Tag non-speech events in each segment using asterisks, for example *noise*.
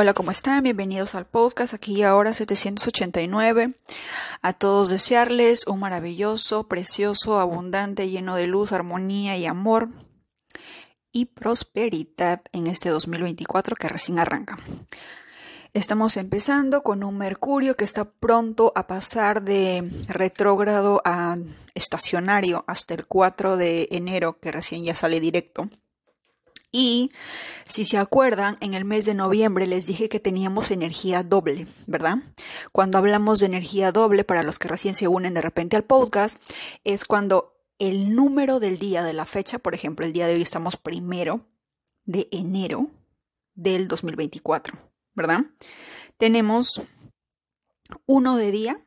Hola, ¿cómo están? Bienvenidos al podcast aquí y ahora 789. A todos desearles un maravilloso, precioso, abundante, lleno de luz, armonía y amor y prosperidad en este 2024 que recién arranca. Estamos empezando con un Mercurio que está pronto a pasar de retrógrado a estacionario hasta el 4 de enero, que recién ya sale directo. Y si se acuerdan, en el mes de noviembre les dije que teníamos energía doble, ¿verdad? Cuando hablamos de energía doble, para los que recién se unen de repente al podcast, es cuando el número del día de la fecha, por ejemplo, el día de hoy estamos primero de enero del 2024, ¿verdad? Tenemos uno de día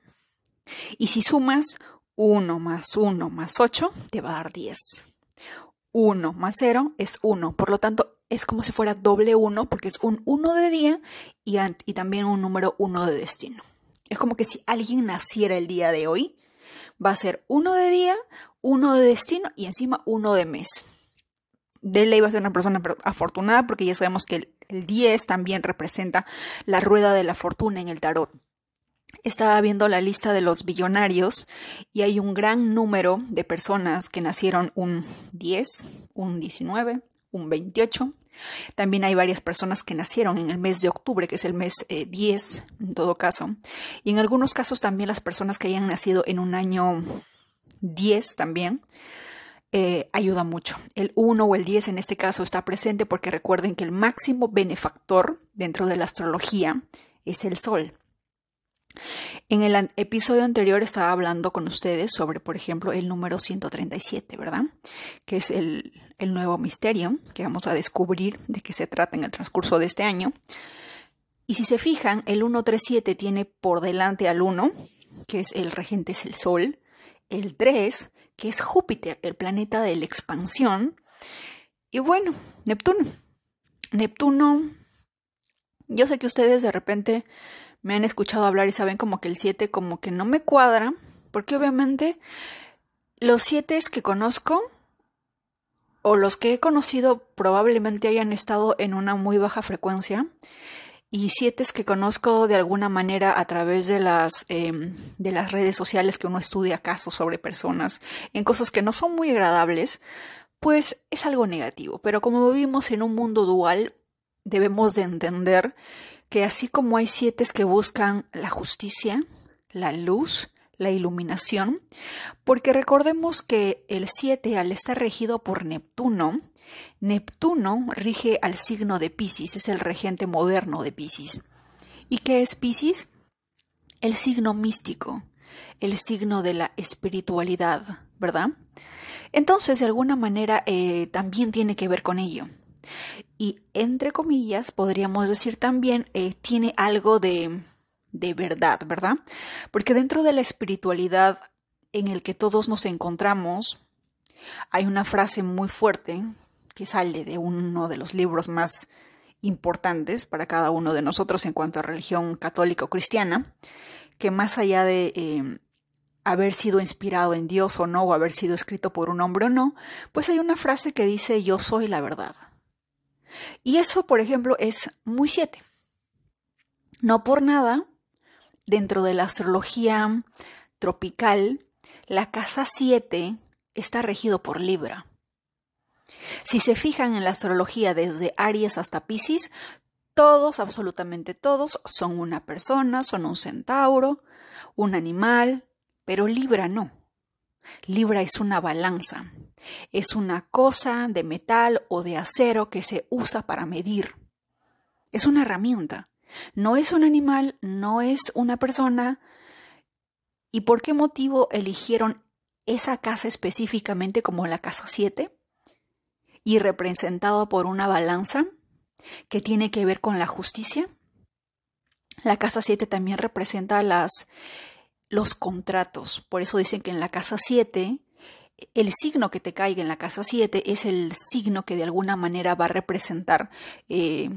y si sumas 1 más 1 más 8, te va a dar 10. 1 más 0 es 1. Por lo tanto, es como si fuera doble 1 porque es un 1 de día y, también un número 1 de destino. Es como que si alguien naciera el día de hoy, va a ser 1 de día, 1 de destino y encima 1 de mes. De ley va a ser una persona afortunada porque ya sabemos que el, el 10 también representa la rueda de la fortuna en el tarot estaba viendo la lista de los billonarios y hay un gran número de personas que nacieron un 10, un 19, un 28. También hay varias personas que nacieron en el mes de octubre, que es el mes 10 eh, en todo caso. Y en algunos casos también las personas que hayan nacido en un año 10 también. Eh, ayuda mucho. El 1 o el 10 en este caso está presente porque recuerden que el máximo benefactor dentro de la astrología es el Sol. En el episodio anterior estaba hablando con ustedes sobre, por ejemplo, el número 137, ¿verdad? Que es el, nuevo misterio que vamos a descubrir de qué se trata en el transcurso de este año. Y si se fijan, el 137 tiene por delante al 1, que es el regente, es el Sol, el 3, que es Júpiter, el planeta de la expansión, y bueno, Neptuno. Neptuno, yo sé que ustedes de repente me han escuchado hablar y saben como que el 7 como que no me cuadra, porque obviamente los 7 que conozco o los que he conocido probablemente hayan estado en una muy baja frecuencia y siete que conozco de alguna manera a través de las, em, de las redes sociales que uno estudia casos sobre personas en cosas que no son muy agradables, pues es algo negativo. Pero como vivimos en un mundo dual, debemos de entender que así como hay siete que buscan la justicia, la luz, la iluminación, porque recordemos que el 7 al estar regido por Neptuno, Neptuno rige al signo de Pisces, es el regente moderno de Pisces. ¿Y qué es Pisces? El signo místico, el signo de la espiritualidad, ¿verdad? Entonces, de alguna manera, eh, también tiene que ver con ello y entre comillas podríamos decir también eh, tiene algo de, de verdad, ¿verdad? Porque dentro de la espiritualidad en el que todos nos encontramos, hay una frase muy fuerte que sale de uno de los libros más importantes para cada uno de nosotros en cuanto a religión católica o cristiana, que más allá de eh, haber sido inspirado en Dios o no, o haber sido escrito por un hombre o no, pues hay una frase que dice yo soy la verdad. Y eso, por ejemplo, es muy siete. No por nada, dentro de la astrología tropical, la casa 7 está regido por Libra. Si se fijan en la astrología desde Aries hasta Pisces, todos, absolutamente todos, son una persona, son un centauro, un animal, pero Libra no. Libra es una balanza. Es una cosa de metal o de acero que se usa para medir. Es una herramienta. No es un animal, no es una persona. ¿Y por qué motivo eligieron esa casa específicamente como la casa 7? Y representada por una balanza que tiene que ver con la justicia. La casa 7 también representa las, los contratos. Por eso dicen que en la casa 7 el signo que te caiga en la casa 7 es el signo que de alguna manera va a representar eh,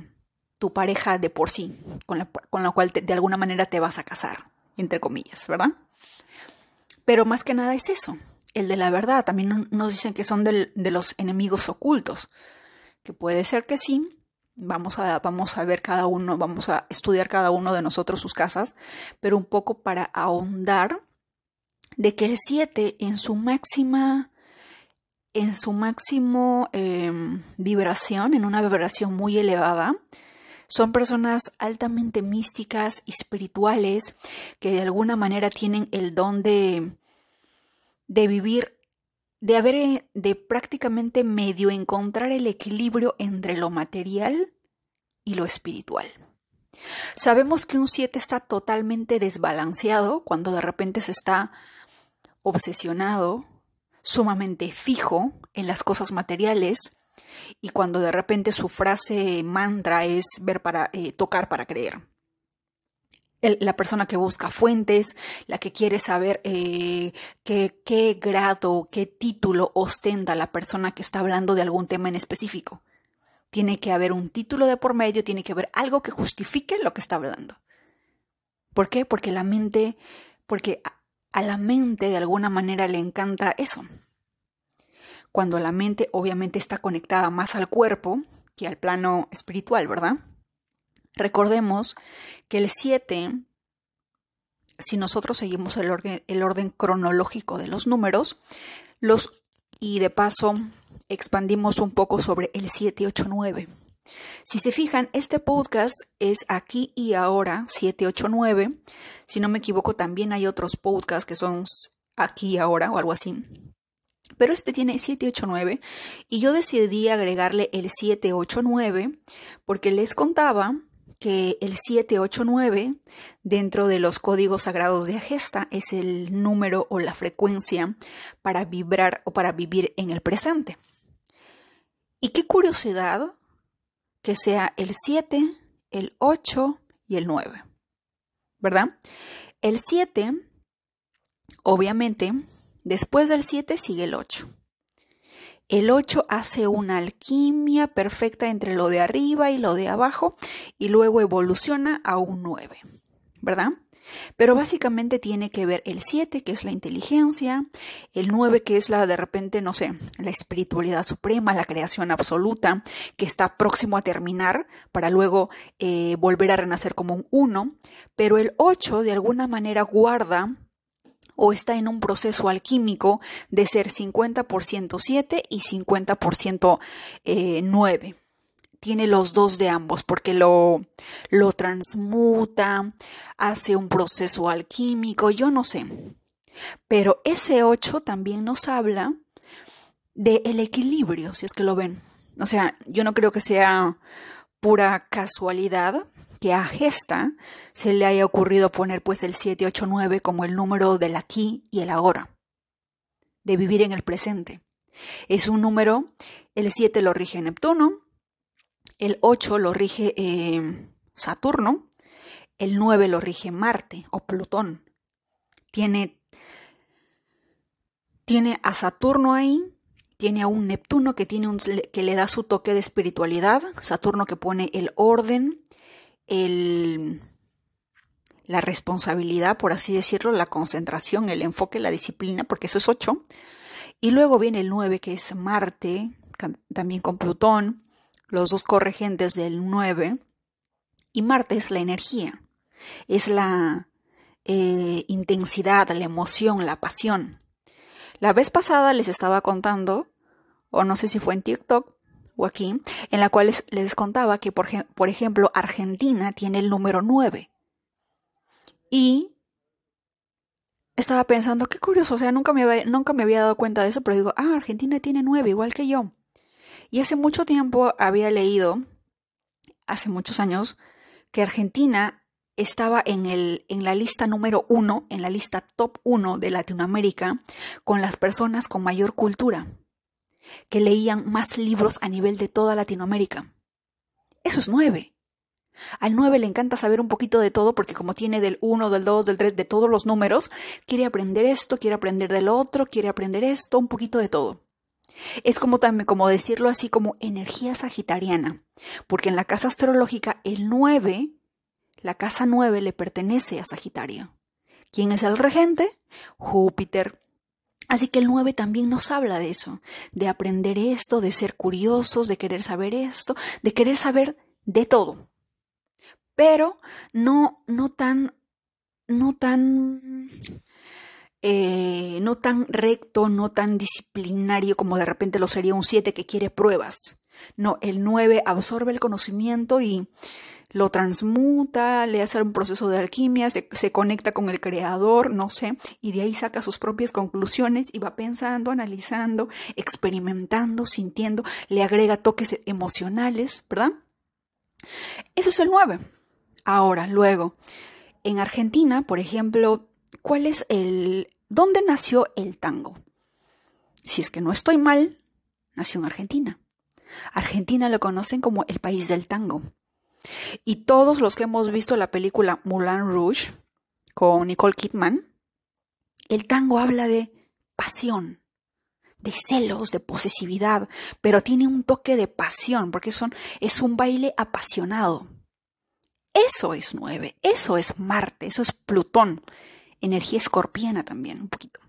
tu pareja de por sí, con la, con cual de alguna manera te vas a casar, entre comillas, ¿verdad? Pero más que nada es eso, el de la verdad. También nos dicen que son de los enemigos ocultos, que puede ser que sí, Vamos a, vamos a ver cada uno, vamos a estudiar cada uno de nosotros sus casas, pero un poco para ahondar de que el 7 en su máxima en su máximo em, vibración, en una vibración muy elevada, son personas altamente místicas y espirituales que de alguna manera tienen el don de, de vivir, de haber, de prácticamente medio encontrar el equilibrio entre lo material y lo espiritual. Sabemos que un 7 está totalmente desbalanceado cuando de repente se está obsesionado, sumamente fijo en las cosas materiales, y cuando de repente su frase mantra es ver para eh, tocar para creer. la persona que busca fuentes, la que quiere saber eh, qué, grado, qué título ostenta la persona que está hablando de algún tema en específico. Tiene que haber un título de por medio, tiene que haber algo que justifique lo que está hablando. ¿Por qué? Porque la mente, porque a la mente de alguna manera le encanta eso, cuando la mente obviamente está conectada más al cuerpo que al plano espiritual, ¿verdad? Recordemos que el 7, si nosotros seguimos el orden, el orden cronológico de los números, los, y de paso expandimos un poco sobre el 789. Si se fijan, este podcast es aquí y ahora, 789. Si no me equivoco, también hay otros podcasts que son aquí y ahora o algo así. Pero este tiene 789 y yo decidí agregarle el 789 porque les contaba que el 789 dentro de los códigos sagrados de Agesta es el número o la frecuencia para vibrar o para vivir en el presente. Y qué curiosidad que sea el 7, el 8 y el 9. ¿Verdad? El 7, obviamente, Después del 7 sigue el 8. El 8 hace una alquimia perfecta entre lo de arriba y lo de abajo y luego evoluciona a un 9, ¿verdad? Pero básicamente tiene que ver el 7, que es la inteligencia, el 9, que es la de repente, no sé, la espiritualidad suprema, la creación absoluta, que está próximo a terminar para luego eh, volver a renacer como un 1, pero el 8 de alguna manera guarda o está en un proceso alquímico de ser 50% 7 y 50% 9. Tiene los dos de ambos porque lo, lo transmuta, hace un proceso alquímico, yo no sé. Pero ese 8 también nos habla del el equilibrio, si es que lo ven. O sea, yo no creo que sea pura casualidad que a Gesta se le haya ocurrido poner pues el 789 como el número del aquí y el ahora, de vivir en el presente. Es un número, el 7 lo rige Neptuno, el 8 lo rige eh, Saturno, el 9 lo rige Marte o Plutón. Tiene, tiene a Saturno ahí, tiene a un Neptuno que, tiene un, que le da su toque de espiritualidad, Saturno que pone el orden, el, la responsabilidad, por así decirlo, la concentración, el enfoque, la disciplina, porque eso es 8. Y luego viene el 9, que es Marte, también con Plutón, los dos corregentes del 9. Y Marte es la energía, es la eh, intensidad, la emoción, la pasión. La vez pasada les estaba contando, o no sé si fue en TikTok, o aquí, en la cual les, contaba que, por, por, ejemplo, Argentina tiene el número 9. Y estaba pensando, qué curioso, o sea, nunca me, había, nunca me había dado cuenta de eso, pero digo, ah, Argentina tiene 9, igual que yo. Y hace mucho tiempo había leído, hace muchos años, que Argentina estaba en, el, en la lista número uno, en la lista top 1 de Latinoamérica, con las personas con mayor cultura que leían más libros a nivel de toda Latinoamérica. Eso es nueve. Al nueve le encanta saber un poquito de todo porque como tiene del 1, del 2, del 3, de todos los números, quiere aprender esto, quiere aprender del otro, quiere aprender esto, un poquito de todo. Es como también, como decirlo así, como energía sagitariana, porque en la casa astrológica el 9, la casa 9 le pertenece a Sagitario. ¿Quién es el regente? Júpiter. Así que el 9 también nos habla de eso, de aprender esto, de ser curiosos, de querer saber esto, de querer saber de todo. Pero no, no tan, no tan, eh, no tan recto, no tan disciplinario como de repente lo sería un 7 que quiere pruebas. No, el 9 absorbe el conocimiento y lo transmuta, le hace un proceso de alquimia, se, conecta con el creador, no sé, y de ahí saca sus propias conclusiones y va pensando, analizando, experimentando, sintiendo, le agrega toques emocionales, ¿verdad? Eso es el 9. Ahora, luego, en Argentina, por ejemplo, ¿cuál es el... ¿Dónde nació el tango? Si es que no estoy mal, nació en Argentina. Argentina lo conocen como el país del tango. Y todos los que hemos visto la película Moulin Rouge con Nicole Kidman, el tango habla de pasión, de celos, de posesividad, pero tiene un toque de pasión, porque son, es un baile apasionado. Eso es nueve, eso es Marte, eso es Plutón, energía escorpiana también, un poquito.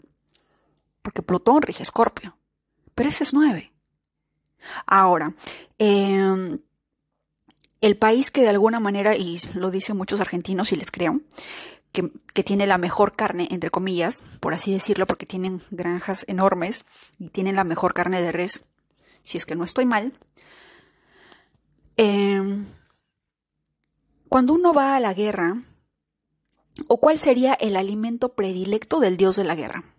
Porque Plutón rige Escorpio, pero ese es nueve. Ahora, eh, el país que de alguna manera, y lo dicen muchos argentinos y les creo, que, que, tiene la mejor carne, entre comillas, por así decirlo, porque tienen granjas enormes y tienen la mejor carne de res, si es que no estoy mal. Em, cuando uno va a la guerra, ¿o cuál sería el alimento predilecto del dios de la guerra?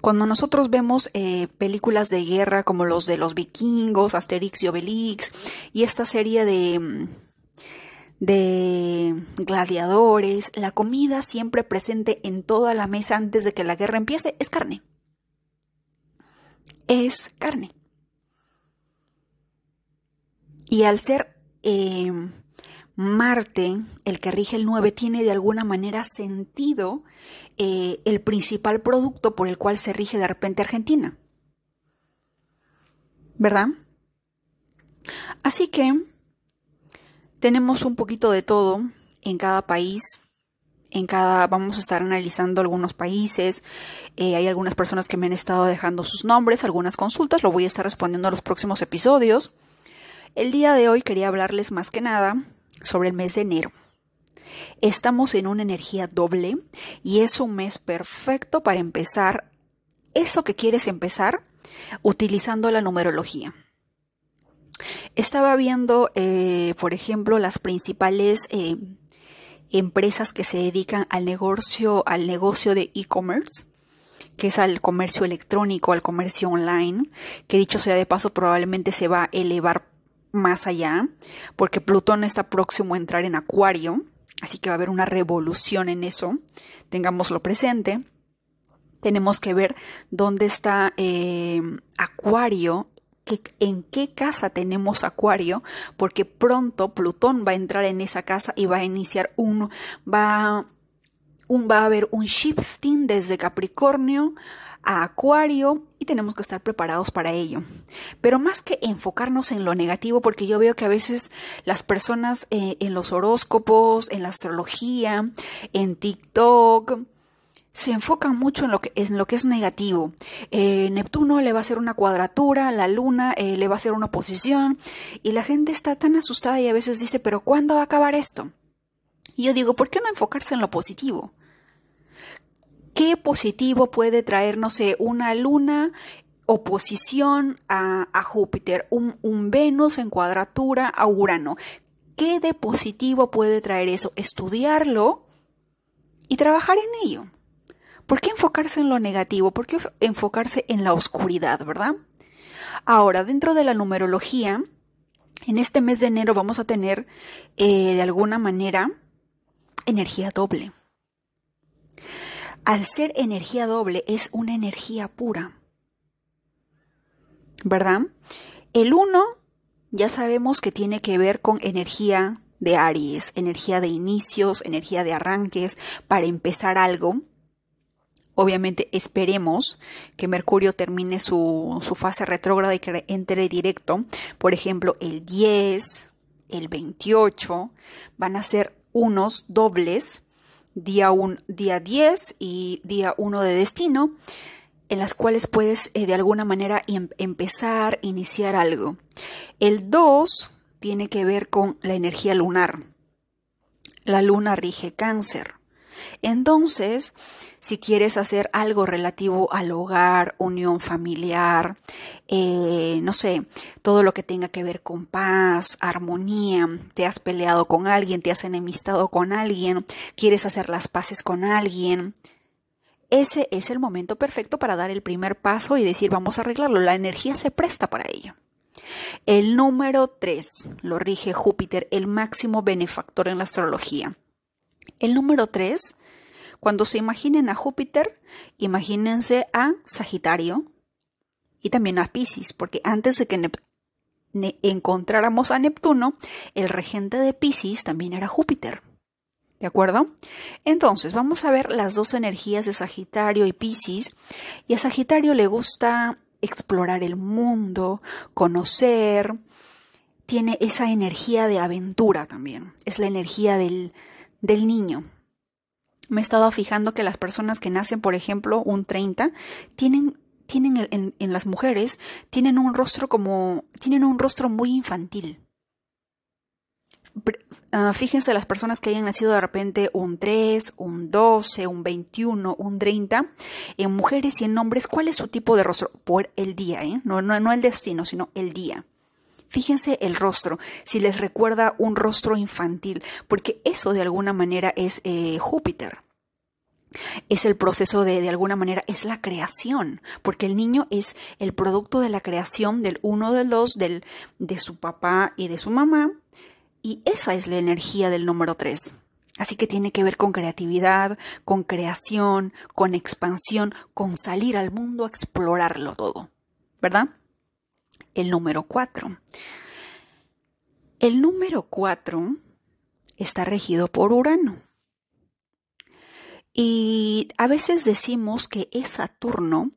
Cuando nosotros vemos eh, películas de guerra como los de los vikingos, Asterix y Obelix, y esta serie de, de gladiadores, la comida siempre presente en toda la mesa antes de que la guerra empiece es carne. Es carne. Y al ser eh, Marte, el que rige el 9, tiene de alguna manera sentido eh, el principal producto por el cual se rige de repente Argentina. ¿Verdad? Así que tenemos un poquito de todo en cada país. En cada, vamos a estar analizando algunos países. Eh, hay algunas personas que me han estado dejando sus nombres, algunas consultas. Lo voy a estar respondiendo a los próximos episodios. El día de hoy quería hablarles más que nada sobre el mes de enero. Estamos en una energía doble y es un mes perfecto para empezar eso que quieres empezar utilizando la numerología. Estaba viendo, eh, por ejemplo, las principales eh, empresas que se dedican al negocio, al negocio de e-commerce, que es al comercio electrónico, al comercio online, que dicho sea de paso probablemente se va a elevar más allá, porque Plutón está próximo a entrar en Acuario, así que va a haber una revolución en eso, tengámoslo presente. Tenemos que ver dónde está eh, Acuario, en qué casa tenemos Acuario, porque pronto Plutón va a entrar en esa casa y va a iniciar un, va, un, va a haber un shifting desde Capricornio a Acuario tenemos que estar preparados para ello. Pero más que enfocarnos en lo negativo, porque yo veo que a veces las personas eh, en los horóscopos, en la astrología, en TikTok, se enfocan mucho en lo que, es negativo. Eh, Neptuno le va a hacer una cuadratura, la luna eh, le va a hacer una oposición y la gente está tan asustada y a veces dice, pero ¿cuándo va a acabar esto? Y yo digo, ¿por qué no enfocarse en lo positivo? ¿Qué positivo puede traer, no sé, una luna oposición a, Júpiter, un, un Venus en cuadratura a Urano? ¿Qué de positivo puede traer eso? Estudiarlo y trabajar en ello. ¿Por qué enfocarse en lo negativo? ¿Por qué enfocarse en la oscuridad, verdad? Ahora, dentro de la numerología, en este mes de enero vamos a tener eh, de alguna manera energía doble. Al ser energía doble es una energía pura. ¿Verdad? El 1 ya sabemos que tiene que ver con energía de Aries, energía de inicios, energía de arranques, para empezar algo. Obviamente esperemos que Mercurio termine su, su fase retrógrada y que entre directo. Por ejemplo, el 10, el 28 van a ser unos dobles día, un, día 10 y día 1 de destino, en las cuales puedes eh, de alguna manera em, empezar, iniciar algo. El 2 tiene que ver con la energía lunar. La luna rige cáncer. Entonces, si quieres hacer algo relativo al hogar, unión familiar, eh, no sé, todo lo que tenga que ver con paz, armonía, te has peleado con alguien, te has enemistado con alguien, quieres hacer las paces con alguien, ese es el momento perfecto para dar el primer paso y decir vamos a arreglarlo. La energía se presta para ello. El número 3 lo rige Júpiter, el máximo benefactor en la astrología. El número 3, cuando se imaginen a Júpiter, imagínense a Sagitario y también a Pisces, porque antes de que encontráramos a Neptuno, el regente de Pisces también era Júpiter. ¿De acuerdo? Entonces, vamos a ver las dos energías de Sagitario y Pisces. Y a Sagitario le gusta explorar el mundo, conocer, tiene esa energía de aventura también, es la energía del, del niño. Me he estado fijando que las personas que nacen, por ejemplo, un 30, tienen, tienen en, en las mujeres, tienen un rostro como, tienen un rostro muy infantil. Uh, fíjense las personas que hayan nacido de repente un 3, un 12, un 21, un 30, en mujeres y en hombres, ¿cuál es su tipo de rostro? Por el día, ¿eh? no, no, no el destino, sino el día. Fíjense el rostro, si les recuerda un rostro infantil, porque eso de alguna manera es eh, Júpiter. Es el proceso de, de alguna manera, es la creación, porque el niño es el producto de la creación del uno, del dos, del, de su papá y de su mamá, y esa es la energía del número 3. Así que tiene que ver con creatividad, con creación, con expansión, con salir al mundo a explorarlo todo. ¿Verdad? El número 4. El número 4 está regido por Urano. Y a veces decimos que es Saturno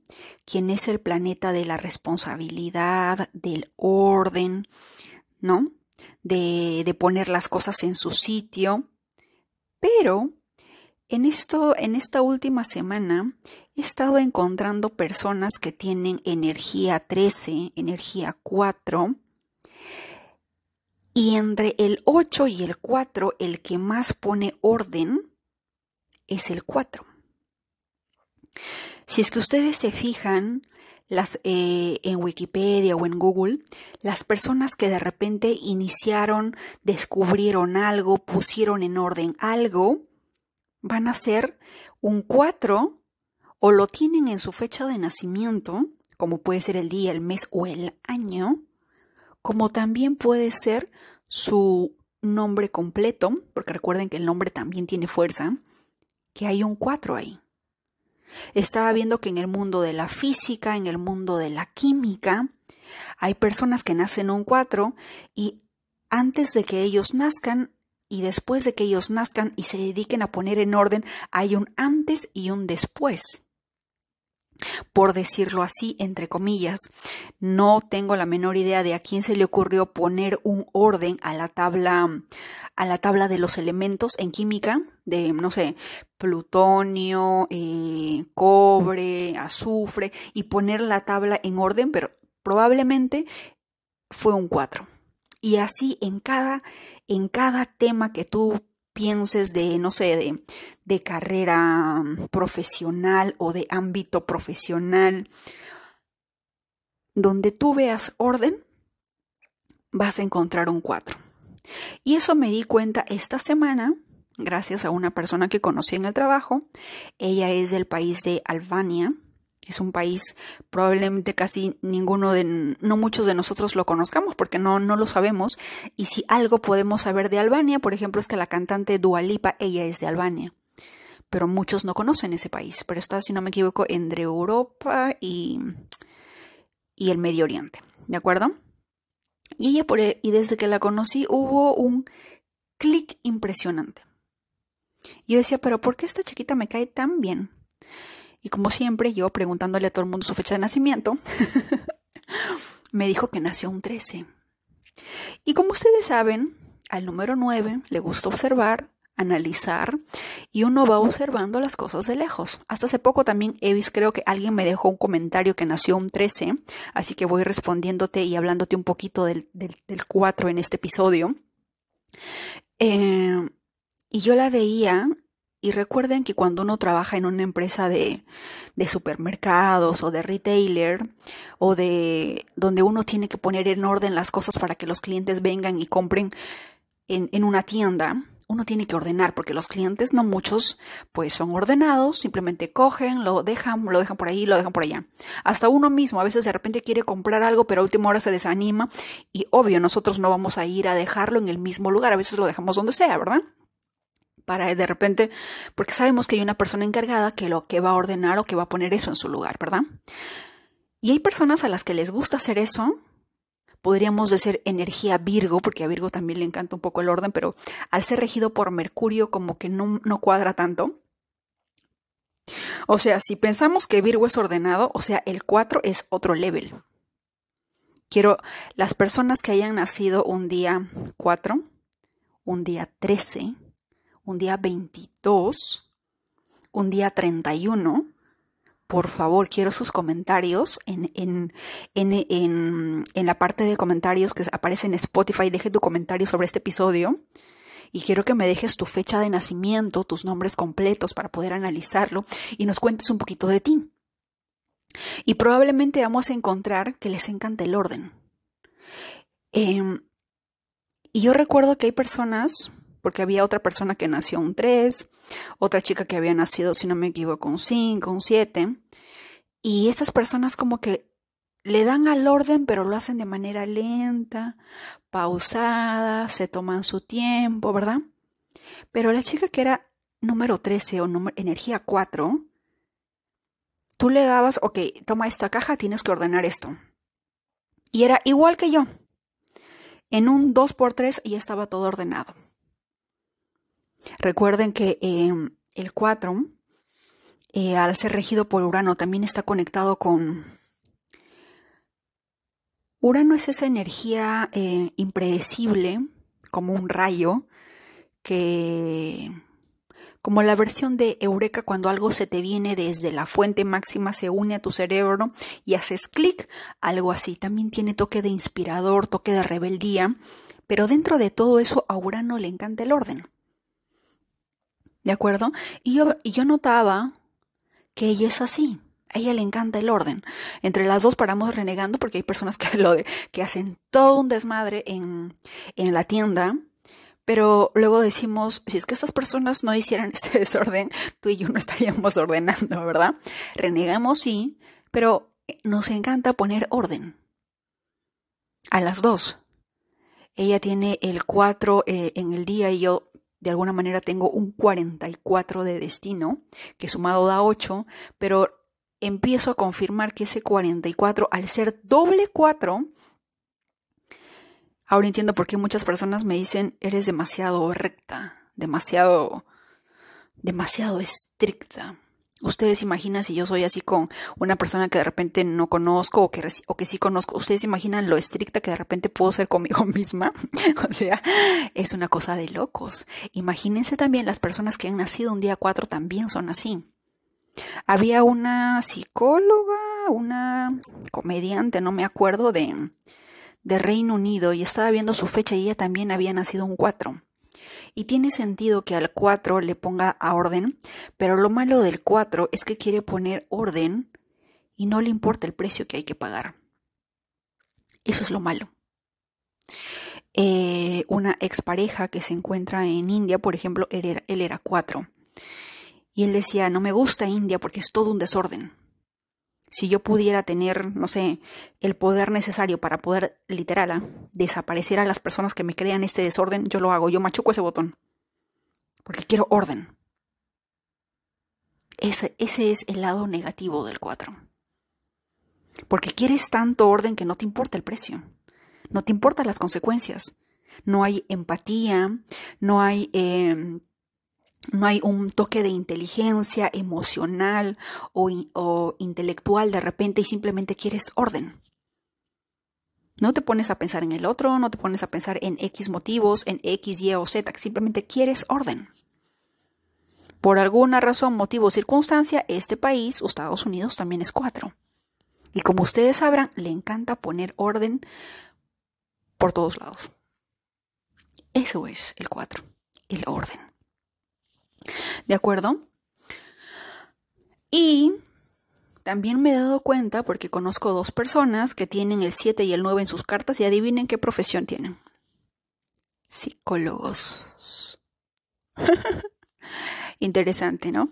quien es el planeta de la responsabilidad, del orden, ¿no? de, poner las cosas en su sitio. Pero en, esto, en esta última semana he estado encontrando personas que tienen energía 13, energía 4. Y entre el 8 y el 4, el que más pone orden es el 4. Si es que ustedes se fijan, las, eh, en Wikipedia o en Google, las personas que de repente iniciaron, descubrieron algo, pusieron en orden algo, van a ser un 4 o lo tienen en su fecha de nacimiento, como puede ser el día, el mes o el año, como también puede ser su nombre completo, porque recuerden que el nombre también tiene fuerza, que hay un 4 ahí. Estaba viendo que en el mundo de la física, en el mundo de la química, hay personas que nacen un 4 y antes de que ellos nazcan y después de que ellos nazcan y se dediquen a poner en orden, hay un antes y un después por decirlo así, entre comillas. No tengo la menor idea de a quién se le ocurrió poner un orden a la tabla, a la tabla de los elementos en química, de, no sé, plutonio, eh, cobre, azufre, y poner la tabla en orden, pero probablemente fue un 4. Y así en cada, en cada tema que tú pienses de, no sé, de, de carrera profesional o de ámbito profesional, donde tú veas orden, vas a encontrar un 4. Y eso me di cuenta esta semana, gracias a una persona que conocí en el trabajo. Ella es del país de Albania, es un país probablemente casi ninguno de, no muchos de nosotros lo conozcamos porque no, no lo sabemos. Y si algo podemos saber de Albania, por ejemplo, es que la cantante Dualipa, ella es de Albania. Pero muchos no conocen ese país. Pero está, si no me equivoco, entre Europa y, y el Medio Oriente. ¿De acuerdo? Y ella, por, e, y desde que la conocí, hubo un clic impresionante. Yo decía, pero ¿por qué esta chiquita me cae tan bien? Y como siempre, yo preguntándole a todo el mundo su fecha de nacimiento, *laughs* me dijo que nació un 13. Y como ustedes saben, al número 9 le gusta observar, analizar y uno va observando las cosas de lejos. Hasta hace poco también Evis creo que alguien me dejó un comentario que nació un 13, así que voy respondiéndote y hablándote un poquito del, del, 4 en este episodio. Eh, y yo la veía y recuerden que cuando uno trabaja en una empresa de, supermercados o de retailer o de donde uno tiene que poner en orden las cosas para que los clientes vengan y compren en, en una tienda, uno tiene que ordenar porque los clientes, no muchos, pues son ordenados, simplemente cogen, lo dejan, lo dejan por ahí, lo dejan por allá. Hasta uno mismo a veces de repente quiere comprar algo, pero a última hora se desanima y obvio nosotros no vamos a ir a dejarlo en el mismo lugar, a veces lo dejamos donde sea, ¿verdad? Para de repente, porque sabemos que hay una persona encargada que lo que va a ordenar o que va a poner eso en su lugar, ¿verdad? Y hay personas a las que les gusta hacer eso, podríamos decir energía Virgo, porque a Virgo también le encanta un poco el orden, pero al ser regido por Mercurio como que no, no cuadra tanto. O sea, si pensamos que Virgo es ordenado, o sea, el 4 es otro level. Quiero las personas que hayan nacido un día 4, un día 13, un día 22, un día 31. Por favor, quiero sus comentarios en, en, en, en, la parte de comentarios que aparece en Spotify. Deje tu comentario sobre este episodio. Y quiero que me dejes tu fecha de nacimiento, tus nombres completos para poder analizarlo y nos cuentes un poquito de ti. Y probablemente vamos a encontrar que les encanta el orden. Em, y yo recuerdo que hay personas porque había otra persona que nació un 3, otra chica que había nacido, si no me equivoco, un 5, un 7, y esas personas como que le dan al orden, pero lo hacen de manera lenta, pausada, se toman su tiempo, ¿verdad? Pero la chica que era número 13 o energía 4, tú le dabas, ok, toma esta caja, tienes que ordenar esto. Y era igual que yo. En un 2x3 ya estaba todo ordenado. Recuerden que em, el 4, eh, al ser regido por Urano, también está conectado con... Urano es esa energía eh, impredecible, como un rayo, que como la versión de Eureka cuando algo se te viene desde la fuente máxima, se une a tu cerebro y haces clic, algo así. También tiene toque de inspirador, toque de rebeldía, pero dentro de todo eso a Urano le encanta el orden. ¿De acuerdo? Y yo, y yo notaba que ella es así. A ella le encanta el orden. Entre las dos paramos renegando porque hay personas que, *laughs* lo de, que hacen todo un desmadre en, en la tienda, pero luego decimos, si es que estas personas no hicieran *laughs* este desorden, tú y yo no estaríamos ordenando, ¿verdad? Renegamos, sí, pero nos encanta poner orden. A las dos. Ella tiene el 4 eh, en el día y yo de alguna manera tengo un 44 de destino, que sumado da 8, pero empiezo a confirmar que ese 44, al ser doble 4, ahora entiendo por qué muchas personas me dicen, eres demasiado recta, demasiado, demasiado estricta. Ustedes imaginan si yo soy así con una persona que de repente no conozco o que, o que sí conozco. Ustedes imaginan lo estricta que de repente puedo ser conmigo *laughs* misma. o sea, es una cosa de locos. Imagínense también las personas que han nacido un día 4 también son así. Había una psicóloga, una comediante, no me acuerdo, de, de Reino Unido y estaba viendo su fecha y ella también había nacido un 4. Y tiene sentido que al 4 le ponga a orden, pero lo malo del 4 es que quiere poner orden y no le importa el precio que hay que pagar. Eso es lo malo. Eh, una expareja que se encuentra en India, por ejemplo, él era, él era 4. Y él decía, no me gusta India porque es todo un desorden si yo pudiera tener, no sé, el poder necesario para poder, literal, ¿ah? desaparecer a las personas que me crean este desorden, yo lo hago, yo machuco ese botón. Porque quiero orden. Ese, ese es el lado negativo del 4. Porque quieres tanto orden que no te importa el precio, no te importan las consecuencias. No hay empatía, no hay eh, no hay un toque de inteligencia emocional o, intelectual de repente y simplemente quieres orden. No te pones a pensar en el otro, no te pones a pensar en X motivos, en X, Y o Z, simplemente quieres orden. Por alguna razón, motivo o circunstancia, este país, Estados Unidos, también es 4. Y como ustedes sabrán, le encanta poner orden por todos lados. Eso es el 4, el orden. ¿De acuerdo? Y también me he dado cuenta, porque conozco dos personas que tienen el 7 y el 9 en sus cartas y adivinen qué profesión tienen. Psicólogos. *laughs* Interesante, ¿no?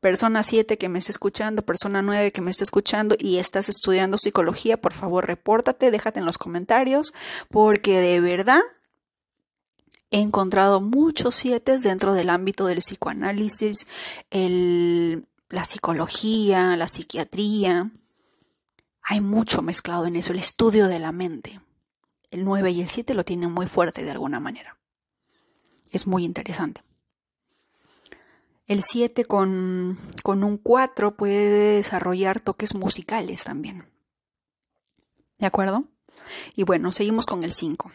Persona 7 que me está escuchando, persona 9 que me está escuchando y estás estudiando psicología, por favor, repórtate, déjate en los comentarios, porque de verdad he encontrado muchos 7 dentro del ámbito del psicoanálisis, la psicología, la psiquiatría. Hay mucho mezclado en eso, el estudio de la mente. El 9 y el 7 lo tienen muy fuerte de alguna manera. Es muy interesante. El 7 con, con un 4 puede desarrollar toques musicales también. ¿De acuerdo? Y bueno, seguimos con el 5.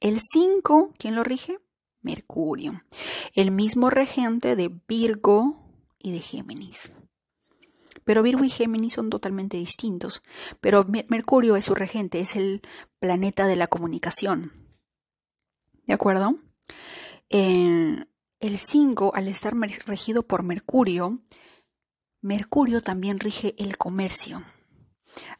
El 5, ¿quién lo rige? Mercurio, el mismo regente de Virgo y de Géminis. Pero Virgo y Géminis son totalmente distintos. Pero Mercurio es su regente, es el planeta de la comunicación. ¿De acuerdo? Eh, el 5, al estar regido por Mercurio, Mercurio también rige el comercio.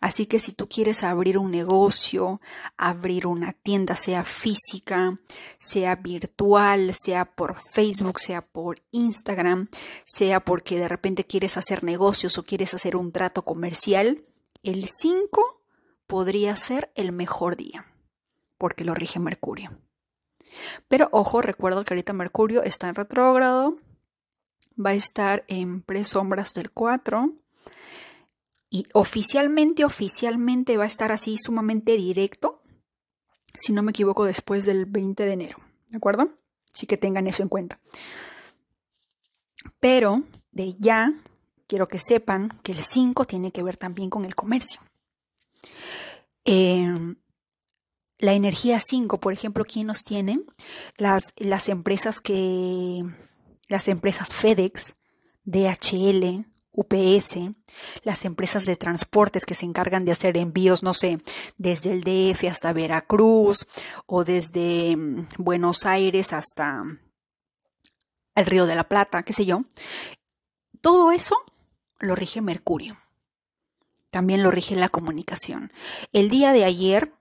Así que si tú quieres abrir un negocio, abrir una tienda, sea física, sea virtual, sea por Facebook, sea por Instagram, sea porque de repente quieres hacer negocios o quieres hacer un trato comercial, el 5 podría ser el mejor día, porque lo rige Mercurio. Pero ojo, recuerdo que ahorita Mercurio está en retrógrado, va a estar en presombras del 4 y oficialmente, oficialmente va a estar así sumamente directo, si no me equivoco, después del 20 de enero, ¿de acuerdo? Así que tengan eso en cuenta. Pero de ya quiero que sepan que el 5 tiene que ver también con el comercio. Eh, la energía 5, por ejemplo, ¿quién nos tiene? Las, las empresas que, las empresas FedEx, DHL, UPS, las empresas de transportes que se encargan de hacer envíos, no sé, desde el DF hasta Veracruz o desde mm, Buenos Aires hasta el Río de la Plata, qué sé yo. Todo eso lo rige Mercurio. También lo rige la comunicación. El día de ayer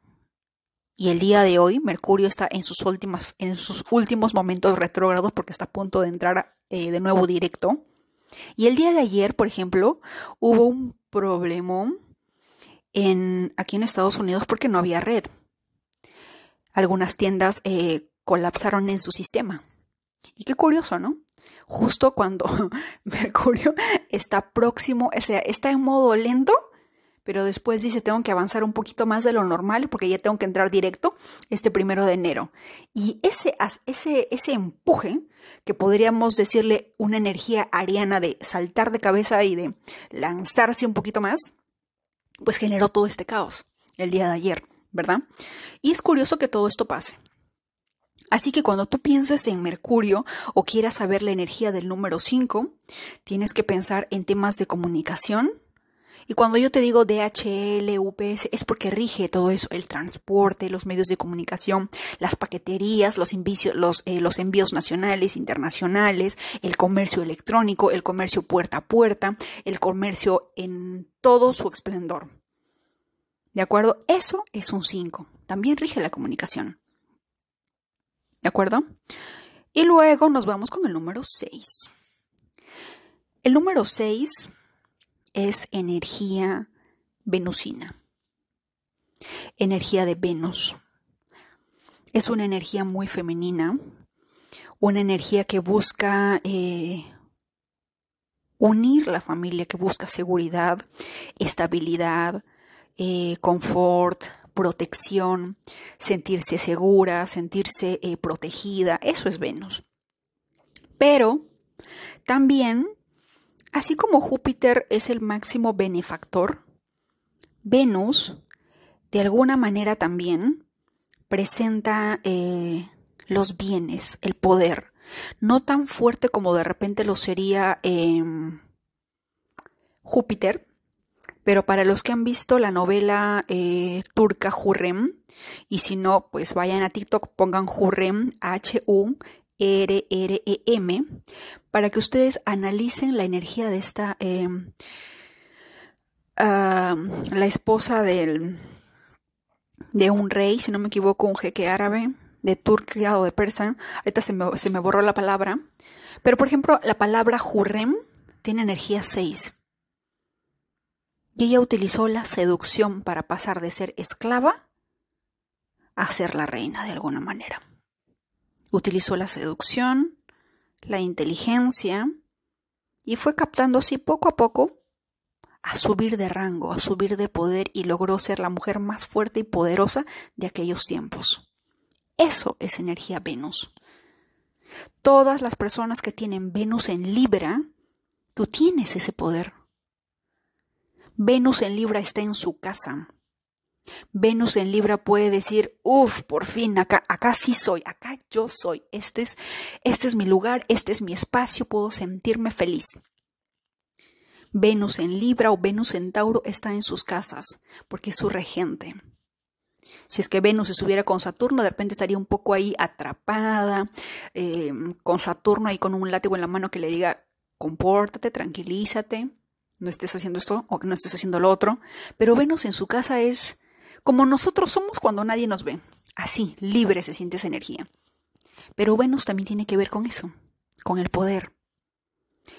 y el día de hoy, Mercurio está en sus, últimas, en sus últimos momentos retrógrados porque está a punto de entrar eh, de nuevo directo. Y el día de ayer, por ejemplo, hubo un problema en, aquí en Estados Unidos porque no había red. Algunas tiendas eh, colapsaron en su sistema. Y qué curioso, ¿no? Justo cuando *laughs* Mercurio está próximo, o sea, está en modo lento, pero después dice tengo que avanzar un poquito más de lo normal porque ya tengo que entrar directo este primero de enero. Y ese, ese, ese empuje que podríamos decirle una energía ariana de saltar de cabeza y de lanzarse un poquito más, pues generó todo este caos el día de ayer, ¿verdad? Y es curioso que todo esto pase. Así que cuando tú pienses en Mercurio o quieras saber la energía del número 5, tienes que pensar en temas de comunicación, y cuando yo te digo DHL, UPS, es porque rige todo eso, el transporte, los medios de comunicación, las paqueterías, los, eh, los envíos nacionales, internacionales, el comercio electrónico, el comercio puerta a puerta, el comercio en todo su esplendor. ¿De acuerdo? Eso es un 5. También rige la comunicación. ¿De acuerdo? Y luego nos vamos con el número 6. El número 6 es energía venusina, energía de Venus. Es una energía muy femenina, una energía que busca eh, unir la familia, que busca seguridad, estabilidad, eh, confort, protección, sentirse segura, sentirse eh, protegida. Eso es Venus. Pero también Así como Júpiter es el máximo benefactor, Venus, de alguna manera también, presenta eh, los bienes, el poder, no tan fuerte como de repente lo sería em, Júpiter, pero para los que han visto la novela eh, turca Hurrem, y si no, pues vayan a TikTok, pongan Hurrem, H-U-R-R-E-M, para que ustedes analicen la energía de esta, em, la esposa del, de un rey, si no me equivoco, un jeque árabe, de Turquía o de Persa. Ahorita se me, se me borró la palabra. Pero, por ejemplo, la palabra Hurrem tiene energía 6. Y ella utilizó la seducción para pasar de ser esclava a ser la reina de alguna manera. Utilizó la seducción, la inteligencia y fue captando así poco a poco a subir de rango, a subir de poder y logró ser la mujer más fuerte y poderosa de aquellos tiempos. Eso es energía Venus. Todas las personas que tienen Venus en Libra, tú tienes ese poder. Venus en Libra está en su casa. Venus en Libra puede decir, uff, por fin, acá, acá sí soy, acá yo soy, este es, este es mi lugar, este es mi espacio, puedo sentirme feliz. Venus en Libra o Venus en Tauro está en sus casas, porque es su regente. Si es que Venus estuviera con Saturno, de repente estaría un poco ahí atrapada, eh, con Saturno ahí con un látigo en la mano que le diga, compórtate, tranquilízate, no estés haciendo esto o no estés haciendo lo otro. Pero Venus en su casa es como nosotros somos cuando nadie nos ve. Así, libre se siente esa energía. Pero Venus también tiene que ver con eso, con el poder.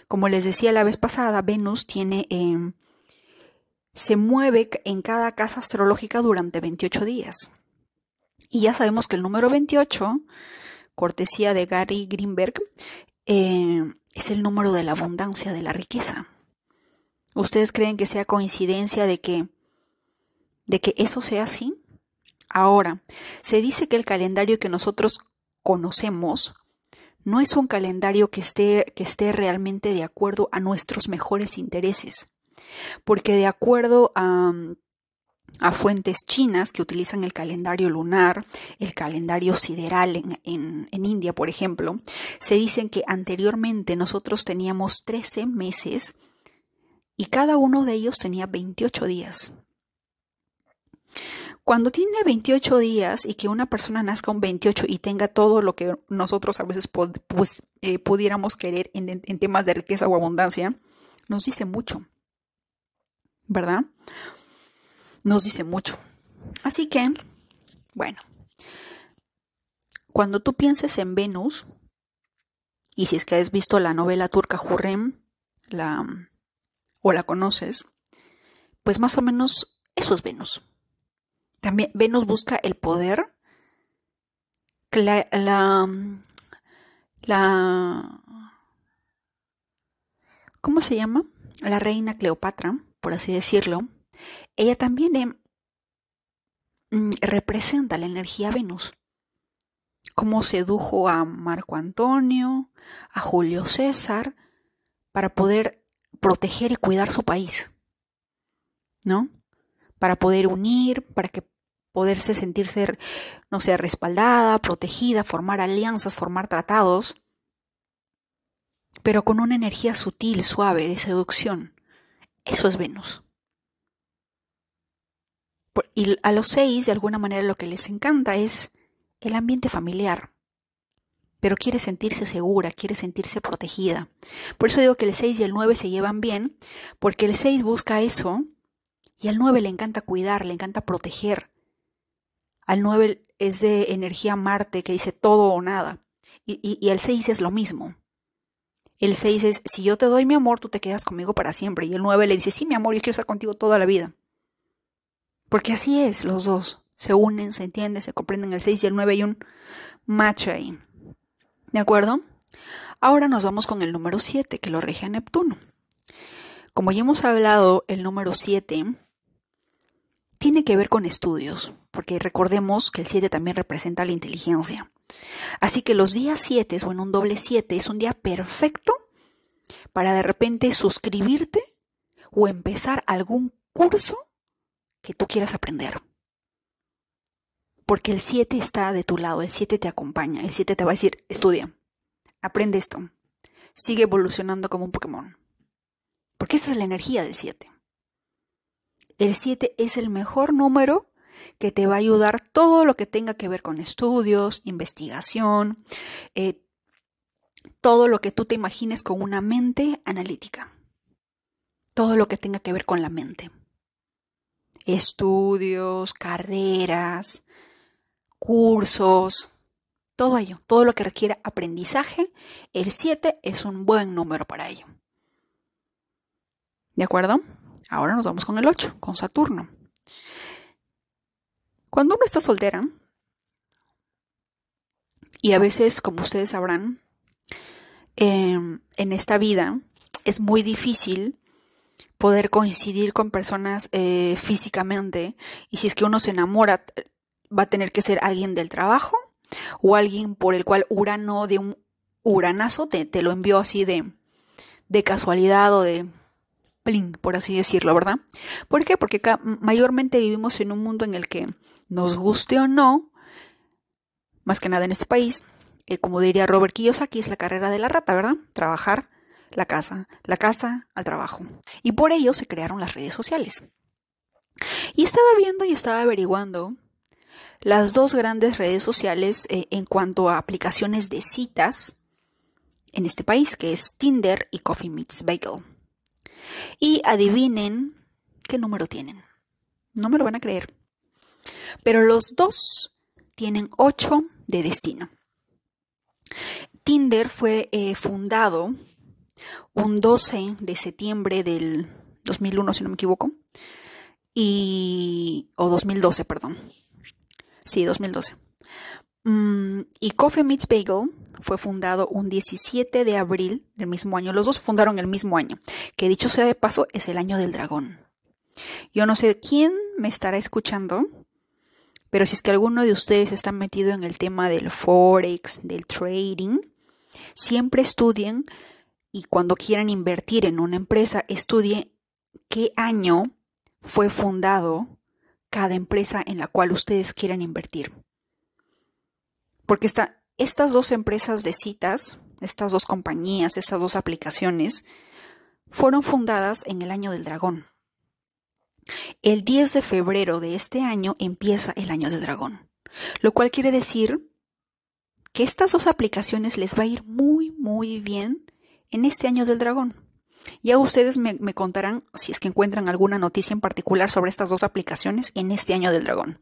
Como les decía la vez pasada, Venus tiene, em, se mueve en cada casa astrológica durante 28 días. Y ya sabemos que el número 28, cortesía de Gary Greenberg, em, es el número de la abundancia, de la riqueza. ¿Ustedes creen que sea coincidencia de que, de que eso sea así? Ahora, se dice que el calendario que nosotros conocemos no es un calendario que esté, que esté realmente de acuerdo a nuestros mejores intereses, porque de acuerdo a, a fuentes chinas que utilizan el calendario lunar, el calendario sideral en, en, en, India, por ejemplo, se dicen que anteriormente nosotros teníamos 13 meses y cada uno de ellos tenía 28 días. Cuando tiene 28 días y que una persona nazca un 28 y tenga todo lo que nosotros a veces pues, eh, pudiéramos querer en, temas de riqueza o abundancia, nos dice mucho. ¿Verdad? Nos dice mucho. Así que, bueno, cuando tú pienses en Venus, y si es que has visto la novela turca Hurrem, la, o la conoces, pues más o menos eso es Venus. También Venus busca el poder, la, la, ¿cómo se llama? La reina Cleopatra, por así decirlo. Ella también eh, mm, representa la energía Venus. Cómo sedujo a Marco Antonio, a Julio César, para poder proteger y cuidar su país. ¿No? Para poder unir, para que poderse sentirse, no sé, respaldada, protegida, formar alianzas, formar tratados, pero con una energía sutil, suave, de seducción. Eso es Venus. Y a los seis, de alguna manera, lo que les encanta es el ambiente familiar. Pero quiere sentirse segura, quiere sentirse protegida. Por eso digo que el 6 y el 9 se llevan bien, porque el 6 busca eso y al 9 le encanta cuidar, le encanta proteger. Al 9 es de energía Marte que dice todo o nada. Y, y, el 6 es lo mismo. El 6 es, si yo te doy mi amor, tú te quedas conmigo para siempre. Y el 9 le dice, sí, mi amor, yo quiero estar contigo toda la vida. Porque así es, los dos. Se unen, se entienden, se comprenden. El 6 y el 9 hay un match ahí. ¿De acuerdo? Ahora nos vamos con el número 7, que lo rige a Neptuno. Como ya hemos hablado, el número 7 tiene que ver con estudios, porque recordemos que el 7 también representa la inteligencia. Así que los días 7 o en un doble 7 es un día perfecto para de repente suscribirte o empezar algún curso que tú quieras aprender. Porque el 7 está de tu lado, el 7 te acompaña, el 7 te va a decir, estudia, aprende esto. Sigue evolucionando como un Pokémon. Porque esa es la energía del 7. El 7 es el mejor número que te va a ayudar todo lo que tenga que ver con estudios, investigación, eh, todo lo que tú te imagines con una mente analítica. Todo lo que tenga que ver con la mente. Estudios, carreras, cursos, todo ello, todo lo que requiera aprendizaje, el 7 es un buen número para ello. ¿De acuerdo? Ahora nos vamos con el 8, con Saturno. Cuando uno está soltera, y a veces, como ustedes sabrán, em, en esta vida es muy difícil poder coincidir con personas eh, físicamente y si es que uno se enamora va a tener que ser alguien del trabajo o alguien por el cual Urano de un uranazo te, te lo envió así de, de casualidad o de plin, por así decirlo, ¿verdad? ¿Por qué? Porque mayormente vivimos en un mundo en el que nos guste o no, más que nada en este país, eh, como diría Robert Kiyosaki, es la carrera de la rata, ¿verdad? Trabajar, la casa, la casa al trabajo. Y por ello se crearon las redes sociales. Y estaba viendo y estaba averiguando las dos grandes redes sociales eh, en cuanto a aplicaciones de citas en este país, que es Tinder y Coffee Meets Bagel. Y adivinen qué número tienen. No me lo van a creer. Pero los dos tienen 8 de destino. Tinder fue eh, fundado un 12 de septiembre del 2001, si no me equivoco, y, o 2012, perdón. Sí, 2012. Mm, y Coffee Meets Bagel fue fundado un 17 de abril del mismo año. Los dos fundaron el mismo año, que dicho sea de paso es el año del dragón. Yo no sé quién me estará escuchando, pero si es que alguno de ustedes está metido en el tema del forex, del trading, siempre estudien y cuando quieran invertir en una empresa, estudien qué año fue fundado cada empresa en la cual ustedes quieran invertir. Porque estas dos empresas de citas, estas dos compañías, estas dos aplicaciones, fueron fundadas en el año del dragón. El 10 de febrero de este año empieza el año del dragón, lo cual quiere decir que estas dos aplicaciones les va a ir muy, muy bien en este año del dragón. Ya ustedes me, contarán si es que encuentran alguna noticia en particular sobre estas dos aplicaciones en este año del dragón.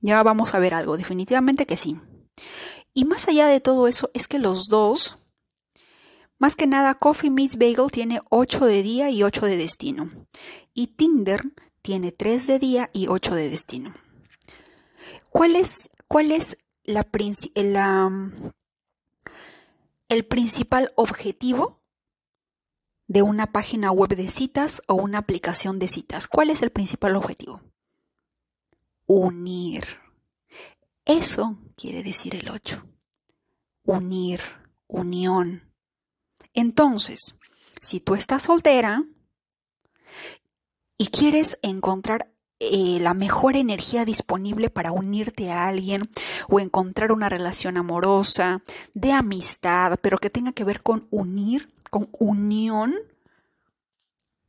Ya vamos a ver algo, definitivamente que sí. Y más allá de todo eso es que los dos más que nada, Coffee Meets Bagel tiene 8 de día y 8 de destino. Y Tinder tiene 3 de día y 8 de destino. ¿Cuál es, cuál es la, la, el principal objetivo de una página web de citas o una aplicación de citas? ¿Cuál es el principal objetivo? Unir. Eso quiere decir el 8. Unir, unión entonces, si tú estás soltera y quieres encontrar eh, la mejor energía disponible para unirte a alguien o encontrar una relación amorosa, de amistad, pero que tenga que ver con unir, con unión,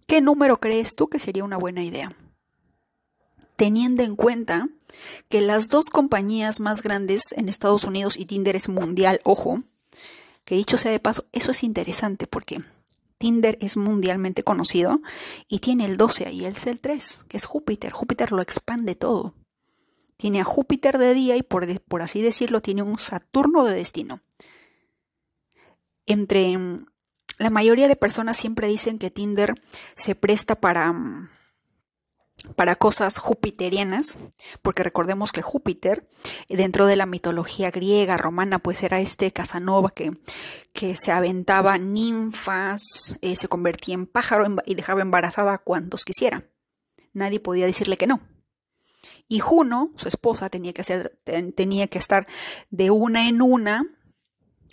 ¿qué número crees tú que sería una buena idea? Teniendo en cuenta que las dos compañías más grandes en Estados Unidos y Tinder es mundial, ojo, que dicho sea de paso, eso es interesante porque Tinder es mundialmente conocido y tiene el 12 ahí, el el 3, que es Júpiter. Júpiter lo expande todo. Tiene a Júpiter de día y por, por así decirlo tiene un Saturno de destino. Entre mm, la mayoría de personas siempre dicen que Tinder se presta para mm, para cosas jupiterianas, porque recordemos que Júpiter, dentro de la mitología griega, romana, pues era este Casanova que, que se aventaba ninfas, eh, se convertía en pájaro y dejaba embarazada a cuantos quisiera. Nadie podía decirle que no. Y Juno, su esposa, tenía que, ser, tenía que estar de una en una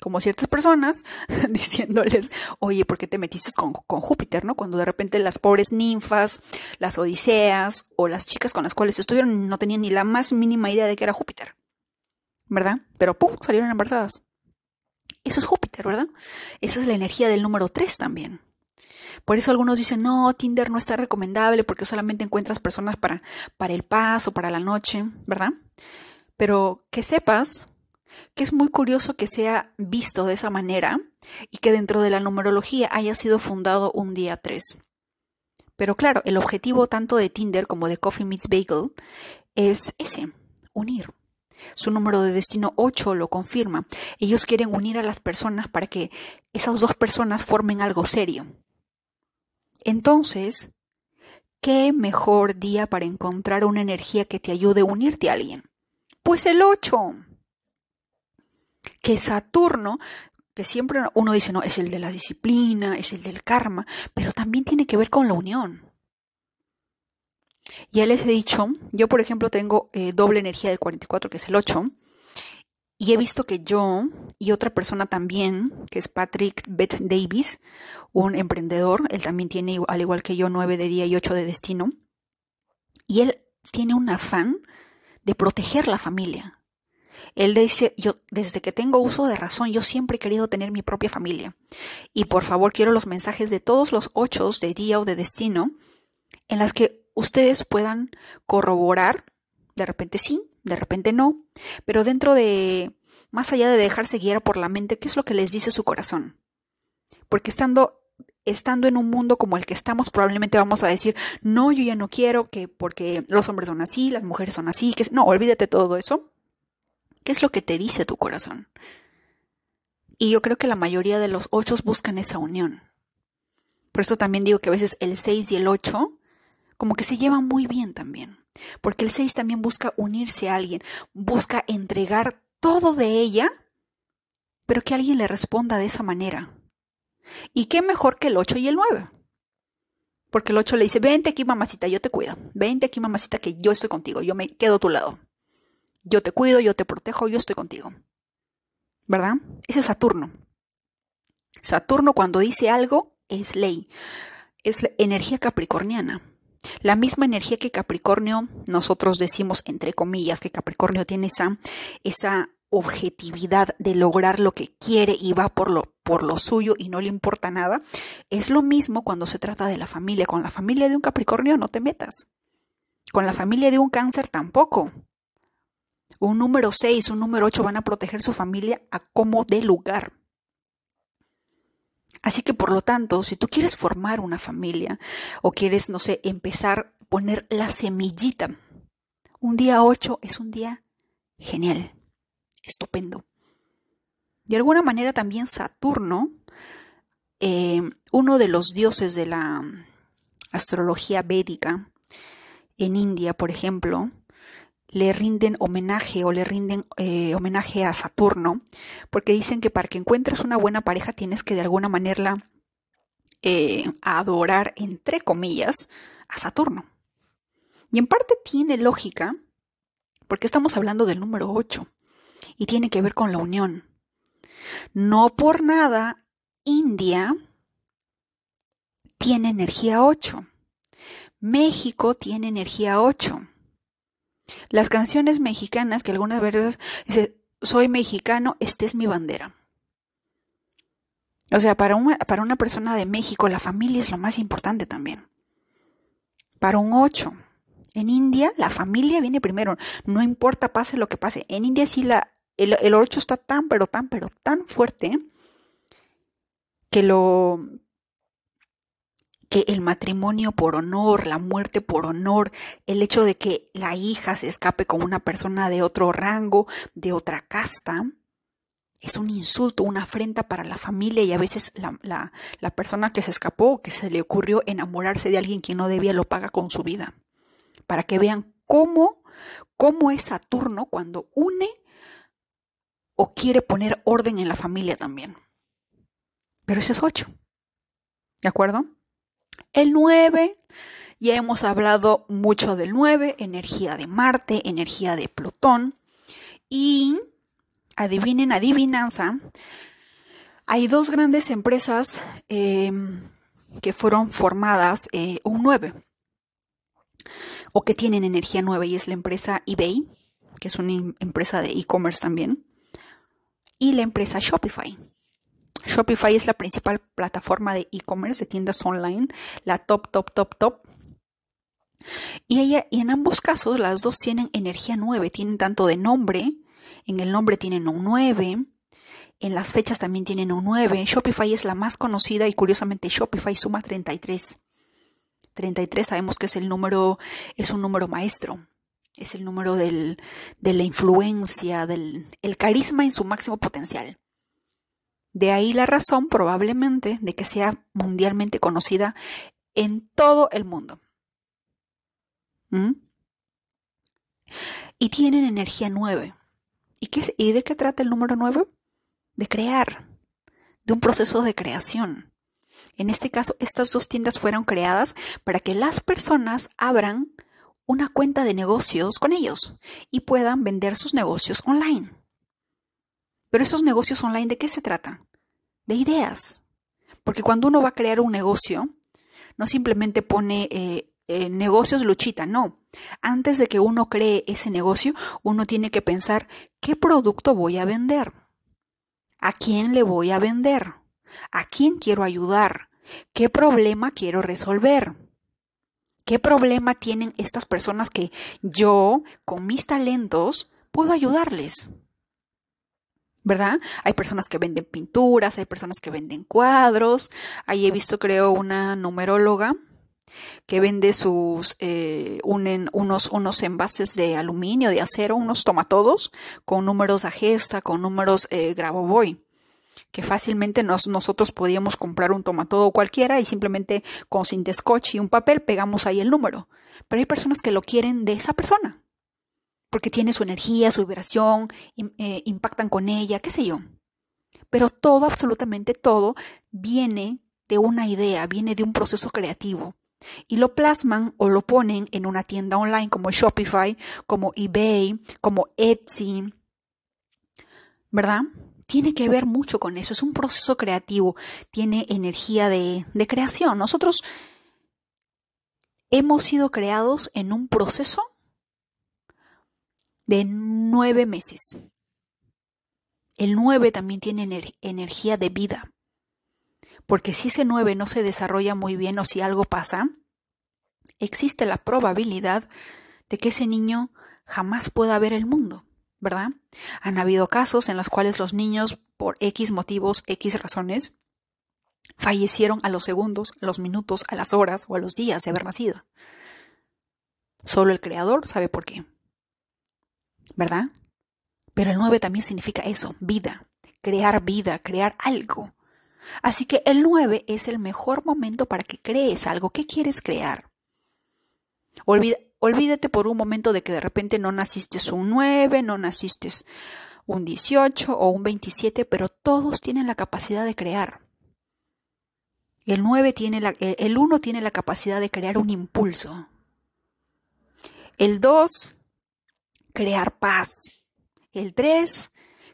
como ciertas personas, *laughs* diciéndoles, oye, ¿por qué te metiste con, Júpiter, no? Cuando de repente las pobres ninfas, las odiseas o las chicas con las cuales estuvieron no tenían ni la más mínima idea de que era Júpiter, ¿verdad? Pero ¡pum! salieron embarazadas. Eso es Júpiter, ¿verdad? Esa es la energía del número 3 también. Por eso algunos dicen, no, Tinder no está recomendable porque solamente encuentras personas para, para el paso, para la noche, ¿verdad? Pero que sepas que es muy curioso que sea visto de esa manera y que dentro de la numerología haya sido fundado un día 3. Pero claro, el objetivo tanto de Tinder como de Coffee Meets Bagel es ese, unir. Su número de destino 8 lo confirma. Ellos quieren unir a las personas para que esas dos personas formen algo serio. Entonces, ¿qué mejor día para encontrar una energía que te ayude a unirte a alguien? Pues el 8. Que Saturno, que siempre uno dice, no, es el de la disciplina, es el del karma, pero también tiene que ver con la unión. Ya les he dicho, yo por ejemplo tengo eh, doble energía del 44, que es el 8, y he visto que yo y otra persona también, que es Patrick Beth Davis, un emprendedor, él también tiene, al igual que yo, 9 de día y 8 de destino, y él tiene un afán de proteger la familia. Él dice, yo desde que tengo uso de razón, yo siempre he querido tener mi propia familia. Y por favor, quiero los mensajes de todos los ochos de día o de destino en las que ustedes puedan corroborar, de repente sí, de repente no, pero dentro de, más allá de dejarse guiar por la mente, ¿qué es lo que les dice su corazón? Porque estando estando en un mundo como el que estamos, probablemente vamos a decir, no, yo ya no quiero que porque los hombres son así, las mujeres son así, que no, olvídate todo eso. ¿Qué es lo que te dice tu corazón? Y yo creo que la mayoría de los ocho buscan esa unión. Por eso también digo que a veces el 6 y el 8 como que se llevan muy bien también. Porque el 6 también busca unirse a alguien, busca entregar todo de ella, pero que alguien le responda de esa manera. ¿Y qué mejor que el 8 y el 9? Porque el 8 le dice, vente aquí mamacita, yo te cuido. Vente aquí mamacita, que yo estoy contigo, yo me quedo a tu lado. Yo te cuido, yo te protejo, yo estoy contigo. ¿Verdad? Ese es Saturno. Saturno cuando dice algo es ley, es energía capricorniana. La misma energía que Capricornio, nosotros decimos entre comillas que Capricornio tiene esa, esa objetividad de lograr lo que quiere y va por lo, por lo suyo y no le importa nada, es lo mismo cuando se trata de la familia. Con la familia de un Capricornio no te metas. Con la familia de un cáncer tampoco. Un número 6, un número 8 van a proteger su familia a como de lugar. Así que por lo tanto, si tú quieres formar una familia o quieres, no sé, empezar a poner la semillita, un día 8 es un día genial, estupendo. De alguna manera también Saturno, eh, uno de los dioses de la astrología védica, en India, por ejemplo, le rinden homenaje o le rinden eh, homenaje a Saturno, porque dicen que para que encuentres una buena pareja tienes que de alguna manera eh, adorar, entre comillas, a Saturno. Y en parte tiene lógica, porque estamos hablando del número 8 y tiene que ver con la unión. No por nada, India tiene energía 8. México tiene energía 8. Las canciones mexicanas que algunas veces dice, soy mexicano, esta es mi bandera. O sea, para una, para una persona de México la familia es lo más importante también. Para un ocho. En India la familia viene primero, no importa pase lo que pase. En India sí la, el, el 8 está tan, pero tan, pero tan fuerte que lo, que el matrimonio por honor, la muerte por honor, el hecho de que la hija se escape con una persona de otro rango, de otra casta, es un insulto, una afrenta para la familia y a veces la, la, persona que se escapó, que se le ocurrió enamorarse de alguien que no debía, lo paga con su vida. Para que vean cómo, cómo es Saturno cuando une o quiere poner orden en la familia también. Pero ese es ocho. ¿De acuerdo? El 9, ya hemos hablado mucho del 9, energía de Marte, energía de Plutón. Y adivinen, adivinanza, hay dos grandes empresas em, que fueron formadas eh, un 9 o que tienen energía 9 y es la empresa eBay, que es una empresa de e-commerce también, y la empresa Shopify. Shopify es la principal plataforma de e-commerce, de tiendas online, la top, top, top, top. Y, ella, y en ambos casos las dos tienen energía 9, tienen tanto de nombre, en el nombre tienen un 9, en las fechas también tienen un 9. Shopify es la más conocida y curiosamente Shopify suma 33. 33 sabemos que es el número, es un número maestro. Es el número del, de la influencia, del el carisma en su máximo potencial. De ahí la razón probablemente de que sea mundialmente conocida en todo el mundo. ¿Mm? Y tienen energía 9. ¿Y, qué, ¿Y de qué trata el número 9? De crear, de un proceso de creación. En este caso, estas dos tiendas fueron creadas para que las personas abran una cuenta de negocios con ellos y puedan vender sus negocios online. Pero esos negocios online, ¿de qué se tratan? De ideas. Porque cuando uno va a crear un negocio, no simplemente pone eh, eh, negocios luchita, no. Antes de que uno cree ese negocio, uno tiene que pensar qué producto voy a vender, a quién le voy a vender, a quién quiero ayudar, qué problema quiero resolver. ¿Qué problema tienen estas personas que yo, con mis talentos, puedo ayudarles? ¿Verdad? Hay personas que venden pinturas, hay personas que venden cuadros. Ahí he visto, creo, una numeróloga que vende sus, eh, unos, unos envases de aluminio, de acero, unos tomatodos, con números a gesta, con números eh, Grabovoi que fácilmente nosotros podíamos comprar un tomatodo cualquiera y simplemente con cinta scotch y un papel pegamos ahí el número. Pero hay personas que lo quieren de esa persona, porque tiene su energía, su vibración, eh, impactan con ella, qué sé yo. Pero todo, absolutamente todo, viene de una idea, viene de un proceso creativo. Y lo plasman o lo ponen en una tienda online como Shopify, como eBay, como Etsy, ¿verdad? tiene que ver mucho con eso. Es un proceso creativo, tiene energía de, creación. Nosotros hemos sido creados en un proceso de nueve meses. El nueve también tiene energía de vida. Porque si ese nueve no se desarrolla muy bien o si algo pasa, existe la probabilidad de que ese niño jamás pueda ver el mundo. ¿verdad? Han habido casos en los cuales los niños, por X motivos, X razones, fallecieron a los segundos, a los minutos, a las horas o a los días de haber nacido. Solo el Creador sabe por qué. ¿Verdad? Pero el 9 también significa eso, vida, crear vida, crear algo. Así que el 9 es el mejor momento para que crees algo. ¿Qué quieres crear? Olvida, olvídate por un momento de que de repente no naciste un 9, no naciste un 18 o un 27, pero todos tienen la capacidad de crear. El 9 tiene la, el 1 tiene la capacidad de crear un impulso. El 2, crear paz. El 3,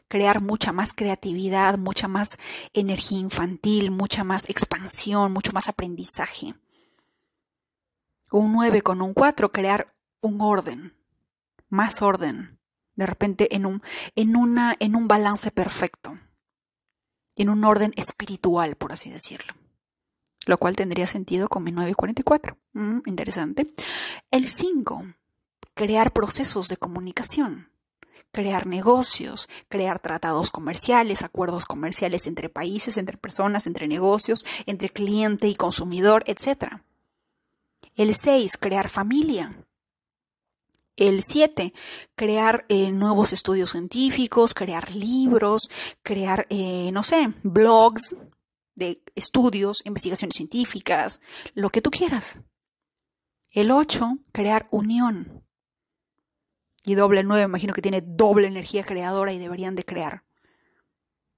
crear mucha más creatividad, mucha más energía infantil, mucha más expansión, mucho más aprendizaje un 9 con un 4, crear un orden, más orden, de repente en un, en una, en un balance perfecto, en un orden espiritual, por así decirlo. Lo cual tendría sentido con mi 9 y 44. Mm, interesante. El 5, crear procesos de comunicación crear negocios, crear tratados comerciales, acuerdos comerciales entre países, entre personas, entre negocios, entre cliente y consumidor, etc. El 6, crear familia. El 7, crear eh, nuevos estudios científicos, crear libros, crear, eh, no sé, blogs de estudios, investigaciones científicas, lo que tú quieras. El 8, crear unión. Y doble 9, imagino que tiene doble energía creadora y deberían de crear.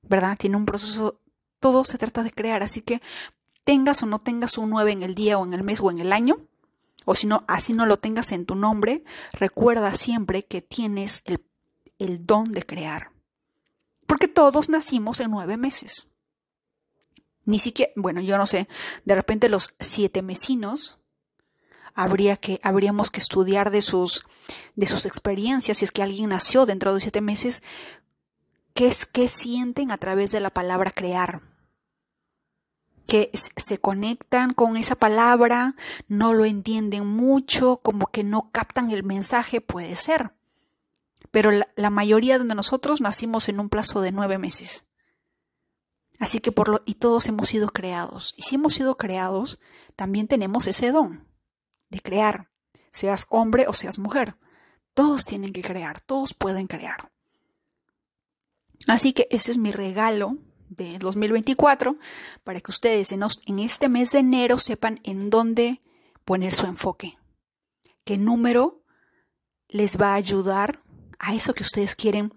¿Verdad? Tiene un proceso, todo se trata de crear, así que tengas o no tengas un 9 en el día o en el mes o en el año, o si no, así no lo tengas en tu nombre, recuerda siempre que tienes el, el don de crear. Porque todos nacimos en nueve meses. Ni siquiera, bueno, yo no sé, de repente los siete mesinos habría que, habríamos que estudiar de sus, de sus experiencias, si es que alguien nació dentro de siete meses, qué es, qué sienten a través de la palabra crear que se conectan con esa palabra, no lo entienden mucho, como que no captan el mensaje, puede ser. Pero la, mayoría de nosotros nacimos en un plazo de nueve meses. Así que por lo, y todos hemos sido creados. Y si hemos sido creados, también tenemos ese don de crear, seas hombre o seas mujer. Todos tienen que crear, todos pueden crear. Así que ese es mi regalo de 2024 para que ustedes en, este mes de enero sepan en dónde poner su enfoque. ¿Qué número les va a ayudar a eso que ustedes quieren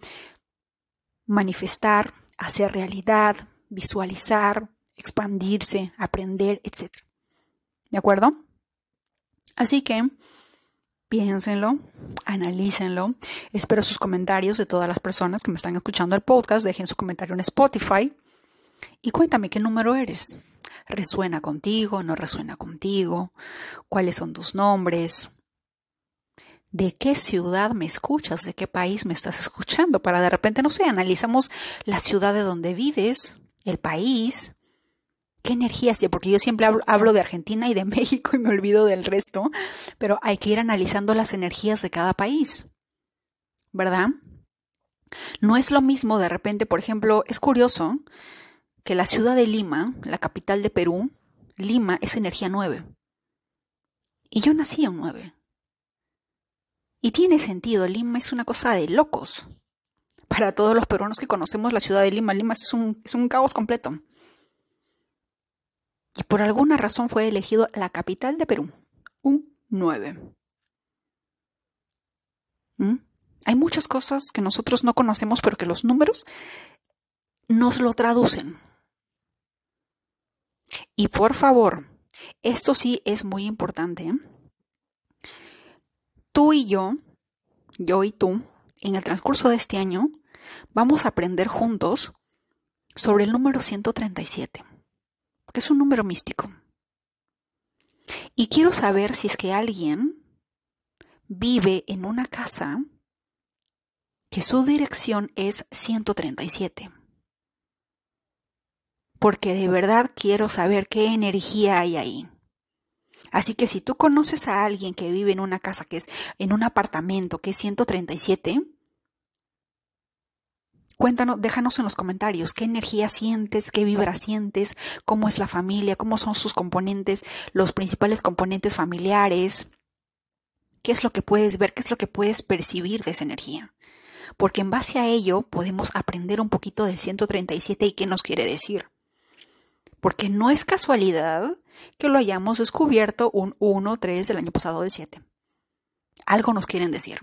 manifestar, hacer realidad, visualizar, expandirse, aprender, etc. ¿De acuerdo? Así que piénsenlo, analícenlo. Espero sus comentarios de todas las personas que me están escuchando el podcast. Dejen su comentario en Spotify y cuéntame qué número eres. ¿Resuena contigo? ¿No resuena contigo? ¿Cuáles son tus nombres? ¿De qué ciudad me escuchas? ¿De qué país me estás escuchando? Para de repente, no sé, analizamos la ciudad de donde vives, el país, qué energías, porque yo siempre hablo, de Argentina y de *laughs* México y me olvido del resto, pero hay que ir analizando las energías de cada país, ¿verdad? No es lo mismo de repente, por ejemplo, es curioso que la ciudad de Lima, la capital de Perú, Lima es energía 9. Y yo nací en 9. Y tiene sentido, Lima es una cosa de locos. Para todos los peruanos que conocemos la ciudad de Lima, Lima es un, es un caos completo y por alguna razón fue elegido la capital de Perú, un 9. ¿Mm? Hay muchas cosas que nosotros no conocemos, pero que los números nos lo traducen. Y por favor, esto sí es muy importante. ¿eh? Tú y yo, yo y tú, en el transcurso de este año, vamos a aprender juntos sobre el número 137 que es un número místico. Y quiero saber si es que alguien vive en una casa que su dirección es 137. Porque de verdad quiero saber qué energía hay ahí. Así que si tú conoces a alguien que vive en una casa que es en un apartamento que es 137, Cuéntanos, déjanos en los comentarios qué energía sientes, qué vibra sientes, cómo es la familia, cómo son sus componentes, los principales componentes familiares, qué es lo que puedes ver, qué es lo que puedes percibir de esa energía. Porque en base a ello podemos aprender un poquito del 137 y qué nos quiere decir. Porque no es casualidad que lo hayamos descubierto un 1-3 del año pasado del 7. Algo nos quieren decir.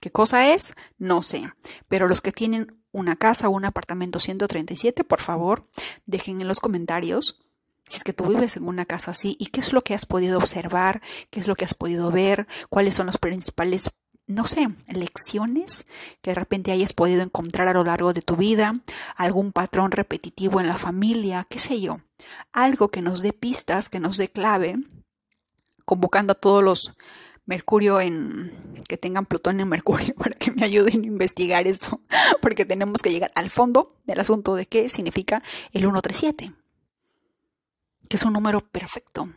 ¿Qué cosa es? No sé. Pero los que tienen una casa un apartamento 137, por favor, dejen en los comentarios si es que tú vives en una casa así y qué es lo que has podido observar, qué es lo que has podido ver, cuáles son las principales, no sé, lecciones que de repente hayas podido encontrar a lo largo de tu vida, algún patrón repetitivo en la familia, qué sé yo, algo que nos dé pistas, que nos dé clave, convocando a todos los Mercurio en que tengan Plutón en Mercurio *laughs* para que me ayuden a investigar esto, *laughs* porque tenemos que llegar al fondo del asunto de qué significa el 137, que es un número perfecto.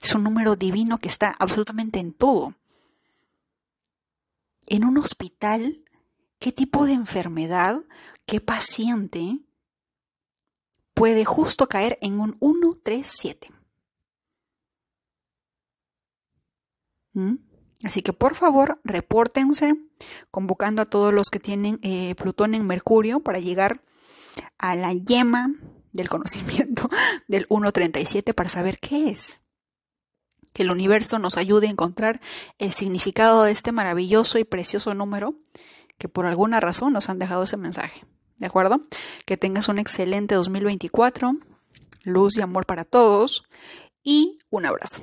Es un número divino que está absolutamente en todo. En un hospital, ¿qué tipo de enfermedad, qué paciente puede justo caer en un 137? ¿Mm? Así que por favor, repórtense, convocando a todos los que tienen eh, Plutón en Mercurio para llegar a la yema del conocimiento *laughs* del 1.37 para saber qué es. Que el universo nos ayude a encontrar el significado de este maravilloso y precioso número que por alguna razón nos han dejado ese mensaje. ¿De acuerdo? Que tengas un excelente 2024, luz y amor para todos y un abrazo.